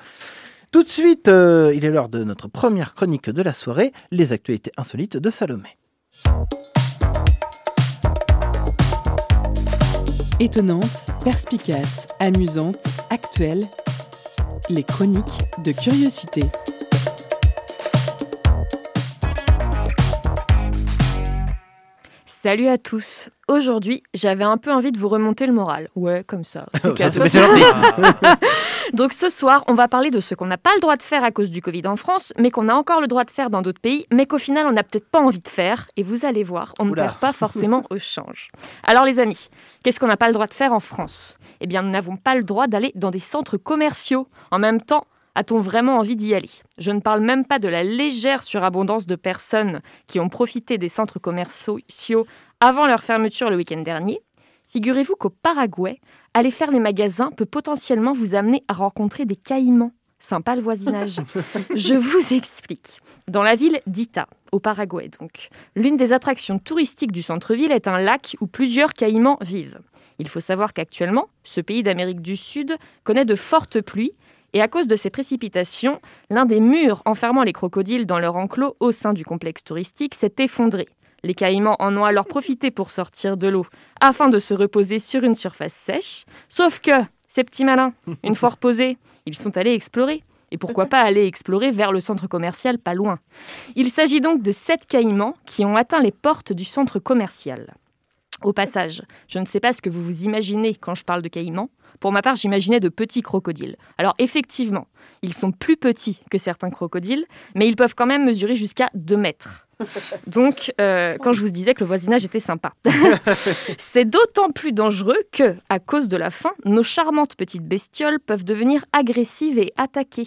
Tout de suite, euh, il est l'heure de notre première chronique de la soirée, les actualités insolites de Salomé. Étonnante, perspicace, amusante, actuelle. Les chroniques de curiosité. Salut à tous. Aujourd'hui, j'avais un peu envie de vous remonter le moral. Ouais, comme ça. C'est. Donc ce soir, on va parler de ce qu'on n'a pas le droit de faire à cause du Covid en France, mais qu'on a encore le droit de faire dans d'autres pays, mais qu'au final, on n'a peut-être pas envie de faire. Et vous allez voir, on ne perd pas forcément au change. Alors les amis, qu'est-ce qu'on n'a pas le droit de faire en France? Eh bien, nous n'avons pas le droit d'aller dans des centres commerciaux. En même temps, a-t-on vraiment envie d'y aller? Je ne parle même pas de la légère surabondance de personnes qui ont profité des centres commerciaux avant leur fermeture le week-end dernier. Figurez-vous qu'au Paraguay, aller faire les magasins peut potentiellement vous amener à rencontrer des caïmans. Sympa le voisinage. Je vous explique. Dans la ville d'Ita, au Paraguay donc, l'une des attractions touristiques du centre-ville est un lac où plusieurs caïmans vivent. Il faut savoir qu'actuellement, ce pays d'Amérique du Sud connaît de fortes pluies et à cause de ces précipitations, l'un des murs enfermant les crocodiles dans leur enclos au sein du complexe touristique s'est effondré. Les caïmans en ont alors profité pour sortir de l'eau afin de se reposer sur une surface sèche. Sauf que, ces petits malins, une fois reposés, ils sont allés explorer. Et pourquoi pas aller explorer vers le centre commercial pas loin Il s'agit donc de sept caïmans qui ont atteint les portes du centre commercial. Au passage, je ne sais pas ce que vous vous imaginez quand je parle de caïmans. Pour ma part, j'imaginais de petits crocodiles. Alors effectivement, ils sont plus petits que certains crocodiles, mais ils peuvent quand même mesurer jusqu'à 2 mètres. Donc, euh, quand je vous disais que le voisinage était sympa. C'est d'autant plus dangereux que, à cause de la faim, nos charmantes petites bestioles peuvent devenir agressives et attaquer.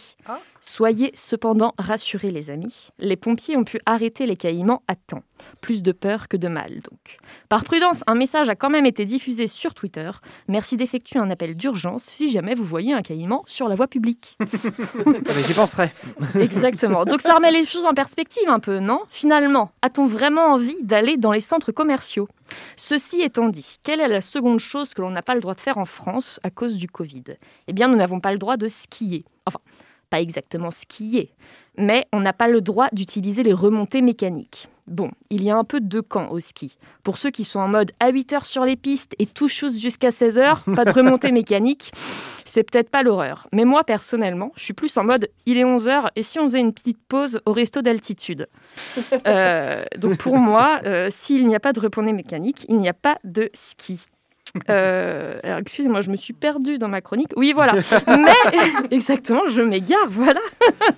Soyez cependant rassurés, les amis. Les pompiers ont pu arrêter les caïmans à temps. Plus de peur que de mal, donc. Par prudence, un message a quand même été diffusé sur Twitter. Merci d'effectuer un appel d'urgence si jamais vous voyez un caïman sur la voie publique. Ah, J'y penserai. Exactement. Donc ça remet les choses en perspective un peu, non? Finalement, a-t-on vraiment envie d'aller dans les centres commerciaux? Ceci étant dit, quelle est la seconde chose que l'on n'a pas le droit de faire en France à cause du Covid? Eh bien, nous n'avons pas le droit de skier. Enfin, exactement skier, mais on n'a pas le droit d'utiliser les remontées mécaniques. Bon, il y a un peu deux camps au ski. Pour ceux qui sont en mode à 8 heures sur les pistes et tout chose jusqu'à 16 heures, pas de remontée mécanique, c'est peut-être pas l'horreur. Mais moi, personnellement, je suis plus en mode il est 11 heures et si on faisait une petite pause au resto d'altitude? Euh, Donc pour moi, euh, s'il n'y a pas de remontée mécanique, il n'y a pas de ski. Euh, alors excusez-moi, je me suis perdue dans ma chronique. Oui, voilà. Mais exactement, je m'égare, voilà.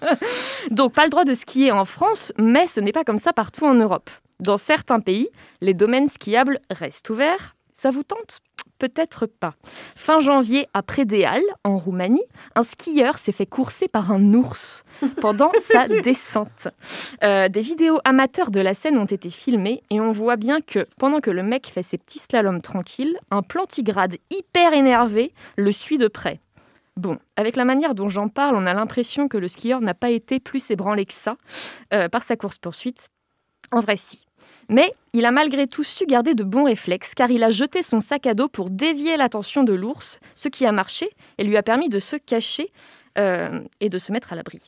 Donc pas le droit de skier en France, mais ce n'est pas comme ça partout en Europe. Dans certains pays, les domaines skiables restent ouverts. Ça vous tente? Peut-être pas. Fin janvier, à Prédéal, en Roumanie, un skieur s'est fait courser par un ours pendant sa descente. Euh, des vidéos amateurs de la scène ont été filmées et on voit bien que pendant que le mec fait ses petits slaloms tranquilles, un plantigrade hyper énervé le suit de près. Bon, avec la manière dont j'en parle, on a l'impression que le skieur n'a pas été plus ébranlé que ça euh, par sa course-poursuite. En vrai, si. Mais il a malgré tout su garder de bons réflexes car il a jeté son sac à dos pour dévier l'attention de l'ours, ce qui a marché et lui a permis de se cacher euh, et de se mettre à l'abri.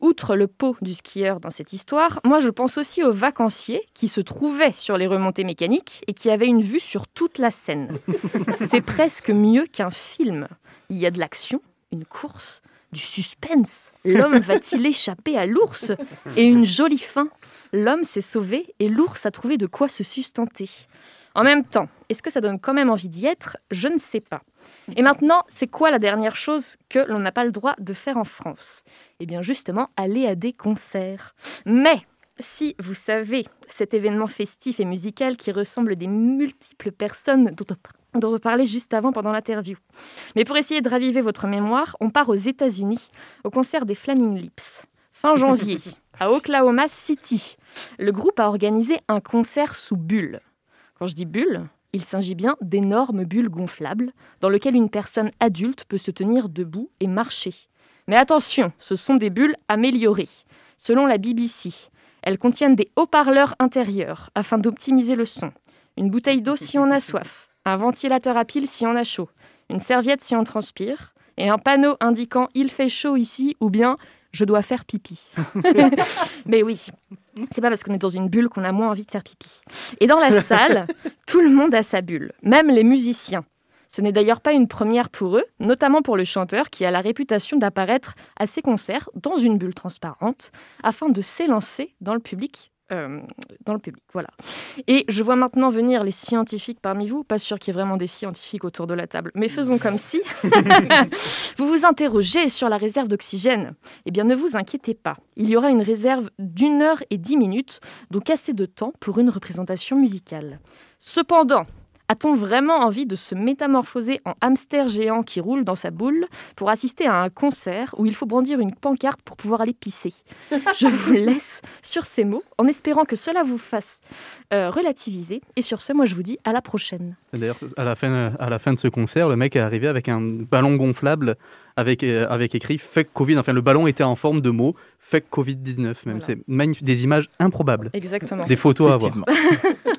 Outre le pot du skieur dans cette histoire, moi je pense aussi aux vacanciers qui se trouvaient sur les remontées mécaniques et qui avaient une vue sur toute la scène. C'est presque mieux qu'un film. Il y a de l'action, une course, du suspense. L'homme va-t-il échapper à l'ours Et une jolie fin. L'homme s'est sauvé et l'ours a trouvé de quoi se sustenter. En même temps, est-ce que ça donne quand même envie d'y être? Je ne sais pas. Et maintenant, c'est quoi la dernière chose que l'on n'a pas le droit de faire en France? Eh bien justement, aller à des concerts. Mais si vous savez cet événement festif et musical qui ressemble des multiples personnes dont on, dont on parlait juste avant pendant l'interview. Mais pour essayer de raviver votre mémoire, on part aux États-Unis au concert des Flaming Lips. Fin janvier, à Oklahoma City, le groupe a organisé un concert sous bulle. Quand je dis bulle, il s'agit bien d'énormes bulles gonflables dans lesquelles une personne adulte peut se tenir debout et marcher. Mais attention, ce sont des bulles améliorées. Selon la BBC, Elles contiennent des haut-parleurs intérieurs afin d'optimiser le son, une bouteille d'eau si on a soif, un ventilateur à pile si on a chaud, une serviette si on transpire, et un panneau indiquant il fait chaud ici ou bien je dois faire pipi. Mais oui, c'est pas parce qu'on est dans une bulle qu'on a moins envie de faire pipi. Et dans la salle, tout le monde a sa bulle, même les musiciens. Ce n'est d'ailleurs pas une première pour eux, notamment pour le chanteur qui a la réputation d'apparaître à ses concerts dans une bulle transparente afin de s'élancer dans le public. Euh, dans le public, voilà. Et je vois maintenant venir les scientifiques parmi vous. Pas sûr qu'il y ait vraiment des scientifiques autour de la table, mais faisons comme si. vous vous interrogez sur la réserve d'oxygène. Eh bien, ne vous inquiétez pas. Il y aura une réserve d'une heure et dix minutes, donc assez de temps pour une représentation musicale. Cependant, a-t-on vraiment envie de se métamorphoser en hamster géant qui roule dans sa boule pour assister à un concert où il faut brandir une pancarte pour pouvoir aller pisser? Je vous laisse sur ces mots en espérant que cela vous fasse euh, relativiser. Et sur ce, moi je vous dis à la prochaine. D'ailleurs, à la, fin, à la fin de ce concert, le mec est arrivé avec un ballon gonflable avec, euh, avec écrit Fuck Covid. Enfin, le ballon était en forme de mots Fuck Covid-19 même. Voilà. C'est magnifique. Des images improbables. Exactement. Des photos à voir.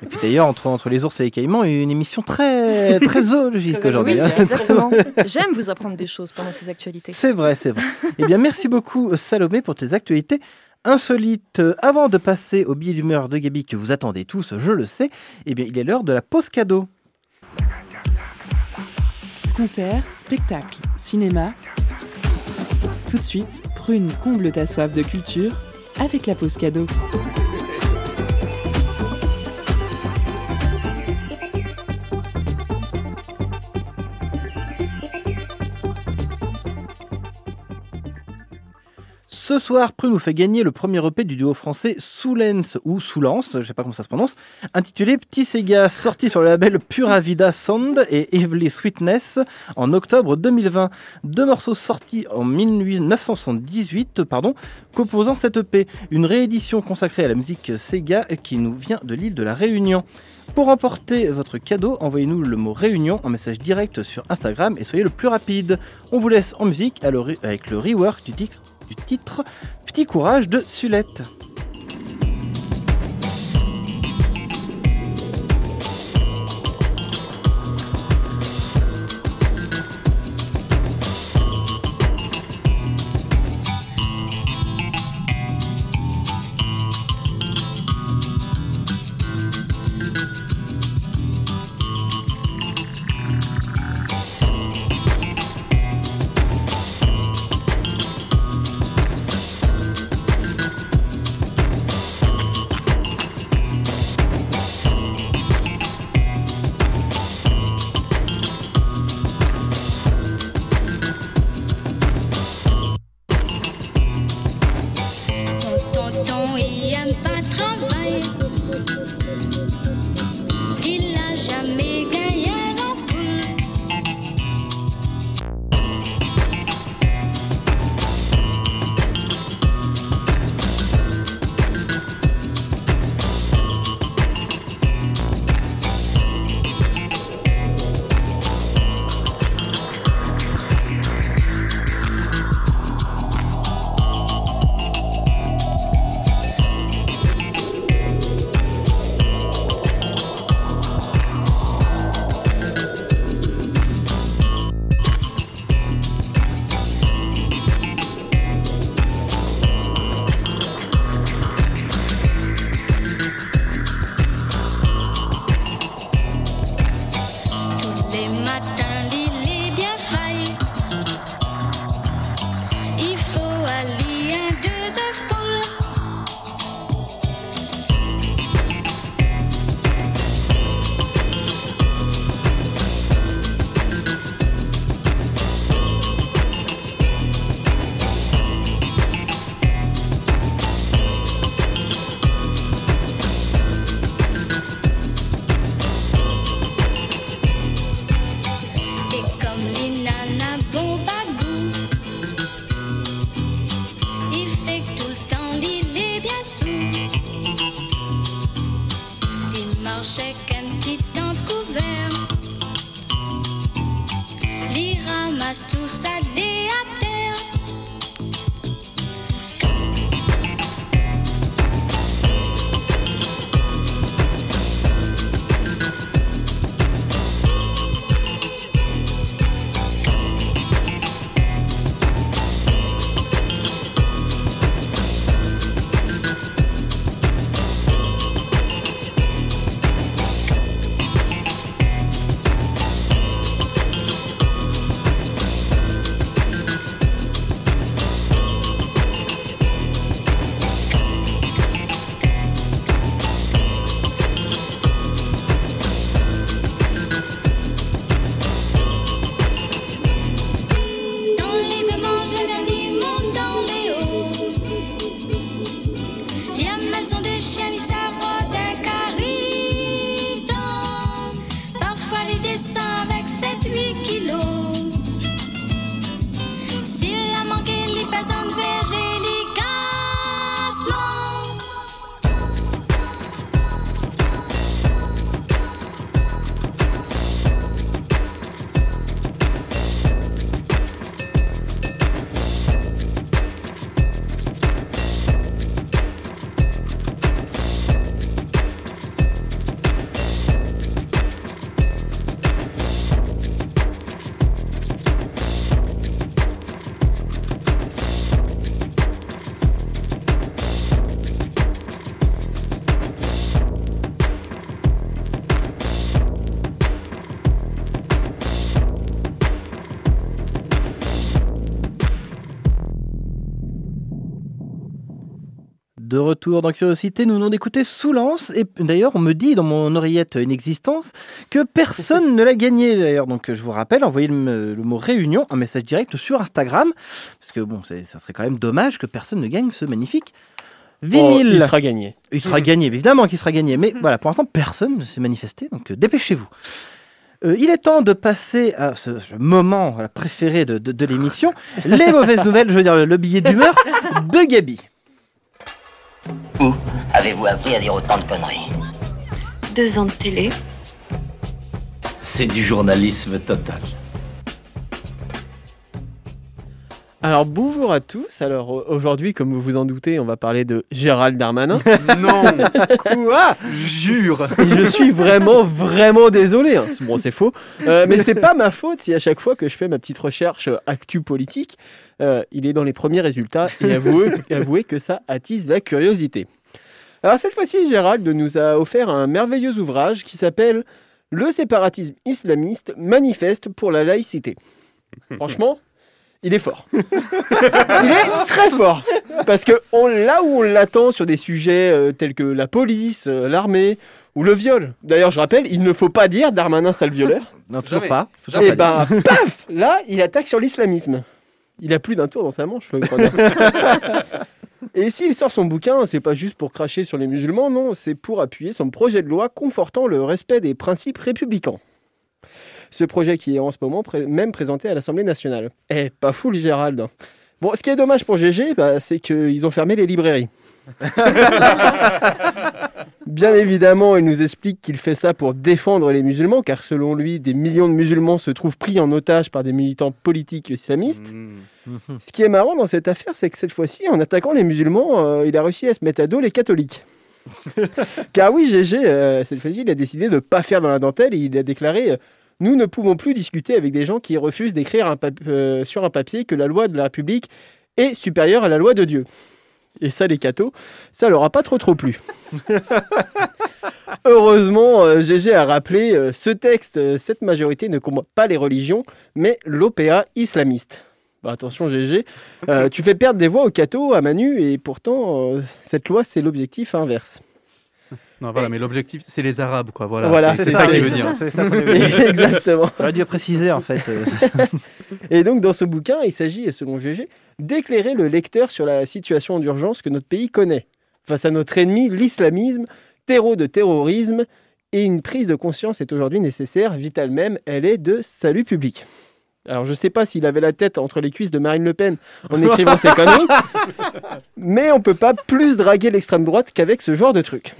Et puis d'ailleurs, entre, entre les ours et les caïmans, il y a eu une émission très, très zoologique aujourd'hui. hein. exactement. J'aime vous apprendre des choses pendant ces actualités. C'est vrai, c'est vrai. eh bien, merci beaucoup Salomé pour tes actualités insolites. Avant de passer au billet d'humeur de Gabi que vous attendez tous, je le sais, eh bien, il est l'heure de la pause cadeau. Concert, spectacle, cinéma. Tout de suite, Prune comble ta soif de culture avec la pause cadeau. Ce soir, Prune nous fait gagner le premier EP du duo français Soulens ou Soulance, je sais pas comment ça se prononce, intitulé Petit Sega, sorti sur le label Pura Vida Sound et Evely Sweetness en octobre 2020. Deux morceaux sortis en 1978, pardon, composant cette EP. Une réédition consacrée à la musique Sega qui nous vient de l'île de la Réunion. Pour remporter votre cadeau, envoyez-nous le mot Réunion en message direct sur Instagram et soyez le plus rapide. On vous laisse en musique avec le rework du titre, du titre Petit courage de Sulette. Retour dans Curiosité, nous venons d'écouter Soulance. Et d'ailleurs, on me dit dans mon oreillette Inexistence que personne ne l'a gagné. D'ailleurs, donc je vous rappelle, envoyez le, le mot réunion, un message direct sur Instagram. Parce que bon, ça serait quand même dommage que personne ne gagne ce magnifique vinyle. Oh, il sera gagné. Il sera gagné, évidemment qu'il sera gagné. Mais voilà, pour l'instant, personne ne s'est manifesté, donc euh, dépêchez-vous. Euh, il est temps de passer à ce, moment voilà, préféré de, de- de l'émission, les mauvaises nouvelles, je veux dire le, le billet d'humeur de Gabi. Où avez-vous appris à dire autant de conneries Deux ans de télé. C'est du journalisme total. Alors bonjour à tous. Alors au- aujourd'hui, comme vous vous en doutez, on va parler de Gérald Darmanin. Non Quoi? Jure Et je suis vraiment, vraiment désolé. hein. Bon, c'est faux. Euh, mais c'est pas ma faute si à chaque fois que je fais ma petite recherche euh, actu politique, euh, il est dans les premiers résultats. Et avouez, avouez que ça attise la curiosité. Alors cette fois-ci, Gérald nous a offert un merveilleux ouvrage qui s'appelle Le séparatisme islamiste manifeste pour la laïcité. Franchement, il est fort. il est très fort. Parce que on, là où on l'attend sur des sujets euh, tels que la police, euh, l'armée ou le viol. D'ailleurs, je rappelle, il ne faut pas dire Darmanin sale violeur. Non, toujours Jamais. pas. toujours Et pas ben, paf Là, il attaque sur l'islamisme. Il a plus d'un tour dans sa manche, le. Et s'il sort son bouquin, c'est pas juste pour cracher sur les musulmans, non, c'est pour appuyer son projet de loi confortant le respect des principes républicains. Ce projet qui est en ce moment pré- même présenté à l'Assemblée nationale. Eh, pas fou, le Gérald. Bon, ce qui est dommage pour GG, bah, c'est qu'ils ont fermé les librairies. Bien évidemment, il nous explique qu'il fait ça pour défendre les musulmans, car selon lui, des millions de musulmans se trouvent pris en otage par des militants politiques islamistes. Mhm. Ce qui est marrant dans cette affaire, c'est que cette fois-ci, en attaquant les musulmans, euh, il a réussi à se mettre à dos les catholiques. car oui, GG, euh, cette fois-ci, il a décidé de ne pas faire dans la dentelle et il a déclaré euh, Nous ne pouvons plus discuter avec des gens qui refusent d'écrire un euh, sur un papier que la loi de la République est supérieure à la loi de Dieu. Et ça, les cathos, ça leur a pas trop trop plu. Heureusement, euh, GG a rappelé euh, ce texte, cette majorité ne combat pas les religions, mais l'OPA islamiste. Bah, attention GG, euh, tu fais perdre des voix aux cathos, à Manu, et pourtant, euh, cette loi, c'est l'objectif inverse. Non, voilà, mais l'objectif, c'est les Arabes, quoi. Voilà, Voilà, c'est ça, ça qu'il veut dire. C'est ça avait dit. Exactement. J'aurais dû préciser en fait. euh, Et donc, dans ce bouquin, il s'agit, selon GG, d'éclairer le lecteur sur la situation d'urgence que notre pays connaît, face à notre ennemi, l'islamisme, terreau de terrorisme, et une prise de conscience est aujourd'hui nécessaire, vitale même, elle est de salut public. Alors, je ne sais pas s'il avait la tête entre les cuisses de Marine Le Pen en écrivant ces conneries, mais on peut pas plus draguer l'extrême droite qu'avec ce genre de truc.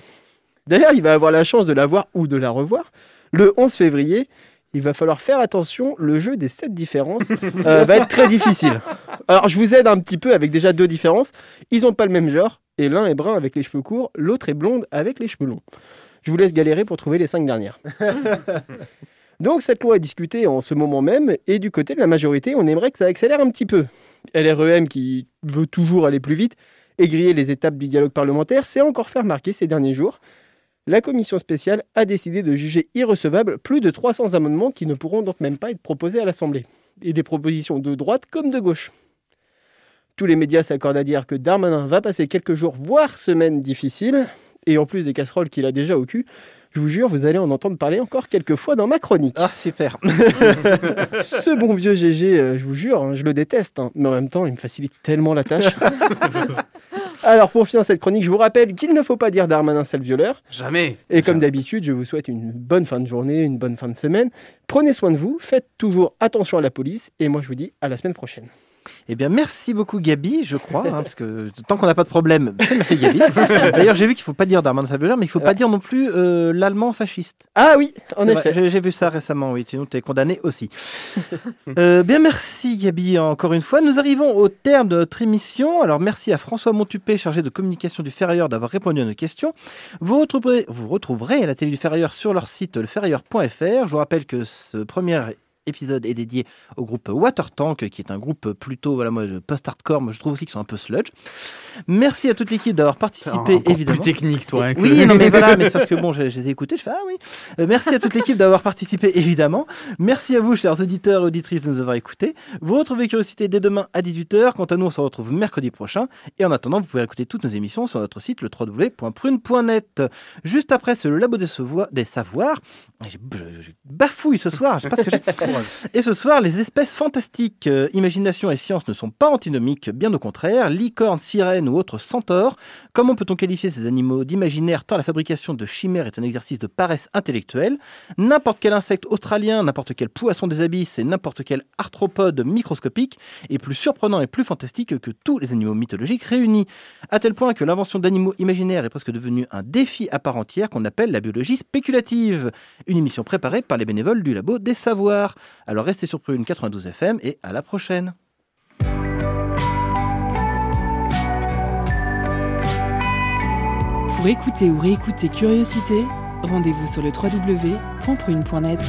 D'ailleurs, il va avoir la chance de la voir ou de la revoir le 11 février. Il va falloir faire attention, le jeu des 7 différences euh, va être très difficile. Alors, je vous aide un petit peu avec déjà deux différences. Ils n'ont pas le même genre, et l'un est brun avec les cheveux courts, l'autre est blonde avec les cheveux longs. Je vous laisse galérer pour trouver les cinq dernières. Donc, cette loi est discutée en ce moment même, et du côté de la majorité, on aimerait que ça accélère un petit peu. LREM, qui veut toujours aller plus vite, et griller les étapes du dialogue parlementaire, s'est encore fait remarquer ces derniers jours. La commission spéciale a décidé de juger irrecevables plus de 300 amendements qui ne pourront donc même pas être proposés à l'Assemblée. Et des propositions de droite comme de gauche. Tous les médias s'accordent à dire que Darmanin va passer quelques jours, voire semaines difficiles, et en plus des casseroles qu'il a déjà au cul, je vous jure, vous allez en entendre parler encore quelques fois dans ma chronique. Ah super. Ce bon vieux GG, euh, je vous jure, hein, je le déteste, hein, mais en même temps, il me facilite tellement la tâche. Alors, pour finir cette chronique, je vous rappelle qu'il ne faut pas dire Darmanin sale violeur. Jamais Et comme d'habitude, je vous souhaite une bonne fin de journée, une bonne fin de semaine. Prenez soin de vous, faites toujours attention à la police, et moi je vous dis à la semaine prochaine. Eh bien, merci beaucoup Gabi, je crois, hein, parce que tant qu'on n'a pas de problème, c'est merci Gabi. D'ailleurs, j'ai vu qu'il ne faut pas dire Darman Sableur, mais il ne faut pas dire non plus euh, l'allemand fasciste. Ah oui, en effet. J'ai vu ça récemment, oui, sinon tu es condamné aussi. Euh, bien, merci Gabi encore une fois. Nous arrivons au terme de notre émission. Alors, merci à François Montupé, chargé de communication du Ferrailleur, d'avoir répondu à nos questions. Vous retrouverez, vous retrouverez la télé du Ferrailleur sur leur site leferrailleur.fr. Je vous rappelle que ce premier épisode est dédié au groupe Watertank, qui est un groupe plutôt voilà, moi, post-hardcore. Moi, je trouve aussi qu'ils sont un peu sludge. Merci à toute l'équipe d'avoir participé, évidemment. plus technique, toi. hein, que- Oui, non, mais voilà, mais parce que bon, je, je les ai écoutés, je fais ah oui. Euh, merci à toute l'équipe d'avoir participé, évidemment. Merci à vous, chers auditeurs et auditrices, de nous avoir écoutés. Vous retrouvez Curiosité dès demain à 18h. Quant à nous, on se retrouve mercredi prochain. Et en attendant, vous pouvez écouter toutes nos émissions sur notre site, le www.prune.net. Juste après, c'est le Labo des, Savoirs- des Savoirs. Je bafouille ce soir, je sais pas ce que j'ai. Et ce soir, les espèces fantastiques. Euh, imagination et science ne sont pas antinomiques, bien au contraire. Licorne, sirène ou autres centaures. Comment peut-on qualifier ces animaux d'imaginaire tant la fabrication de chimères est un exercice de paresse intellectuelle? N'importe quel insecte australien, n'importe quel poisson des abysses et n'importe quel arthropode microscopique est plus surprenant et plus fantastique que tous les animaux mythologiques réunis. À tel point que l'invention d'animaux imaginaires est presque devenue un défi à part entière qu'on appelle la biologie spéculative. Une émission préparée par les bénévoles du Labo des Savoirs. Alors restez sur Prune 92 FM et à la prochaine. Pour écouter ou réécouter Curiosité, rendez-vous sur le www.prune.net.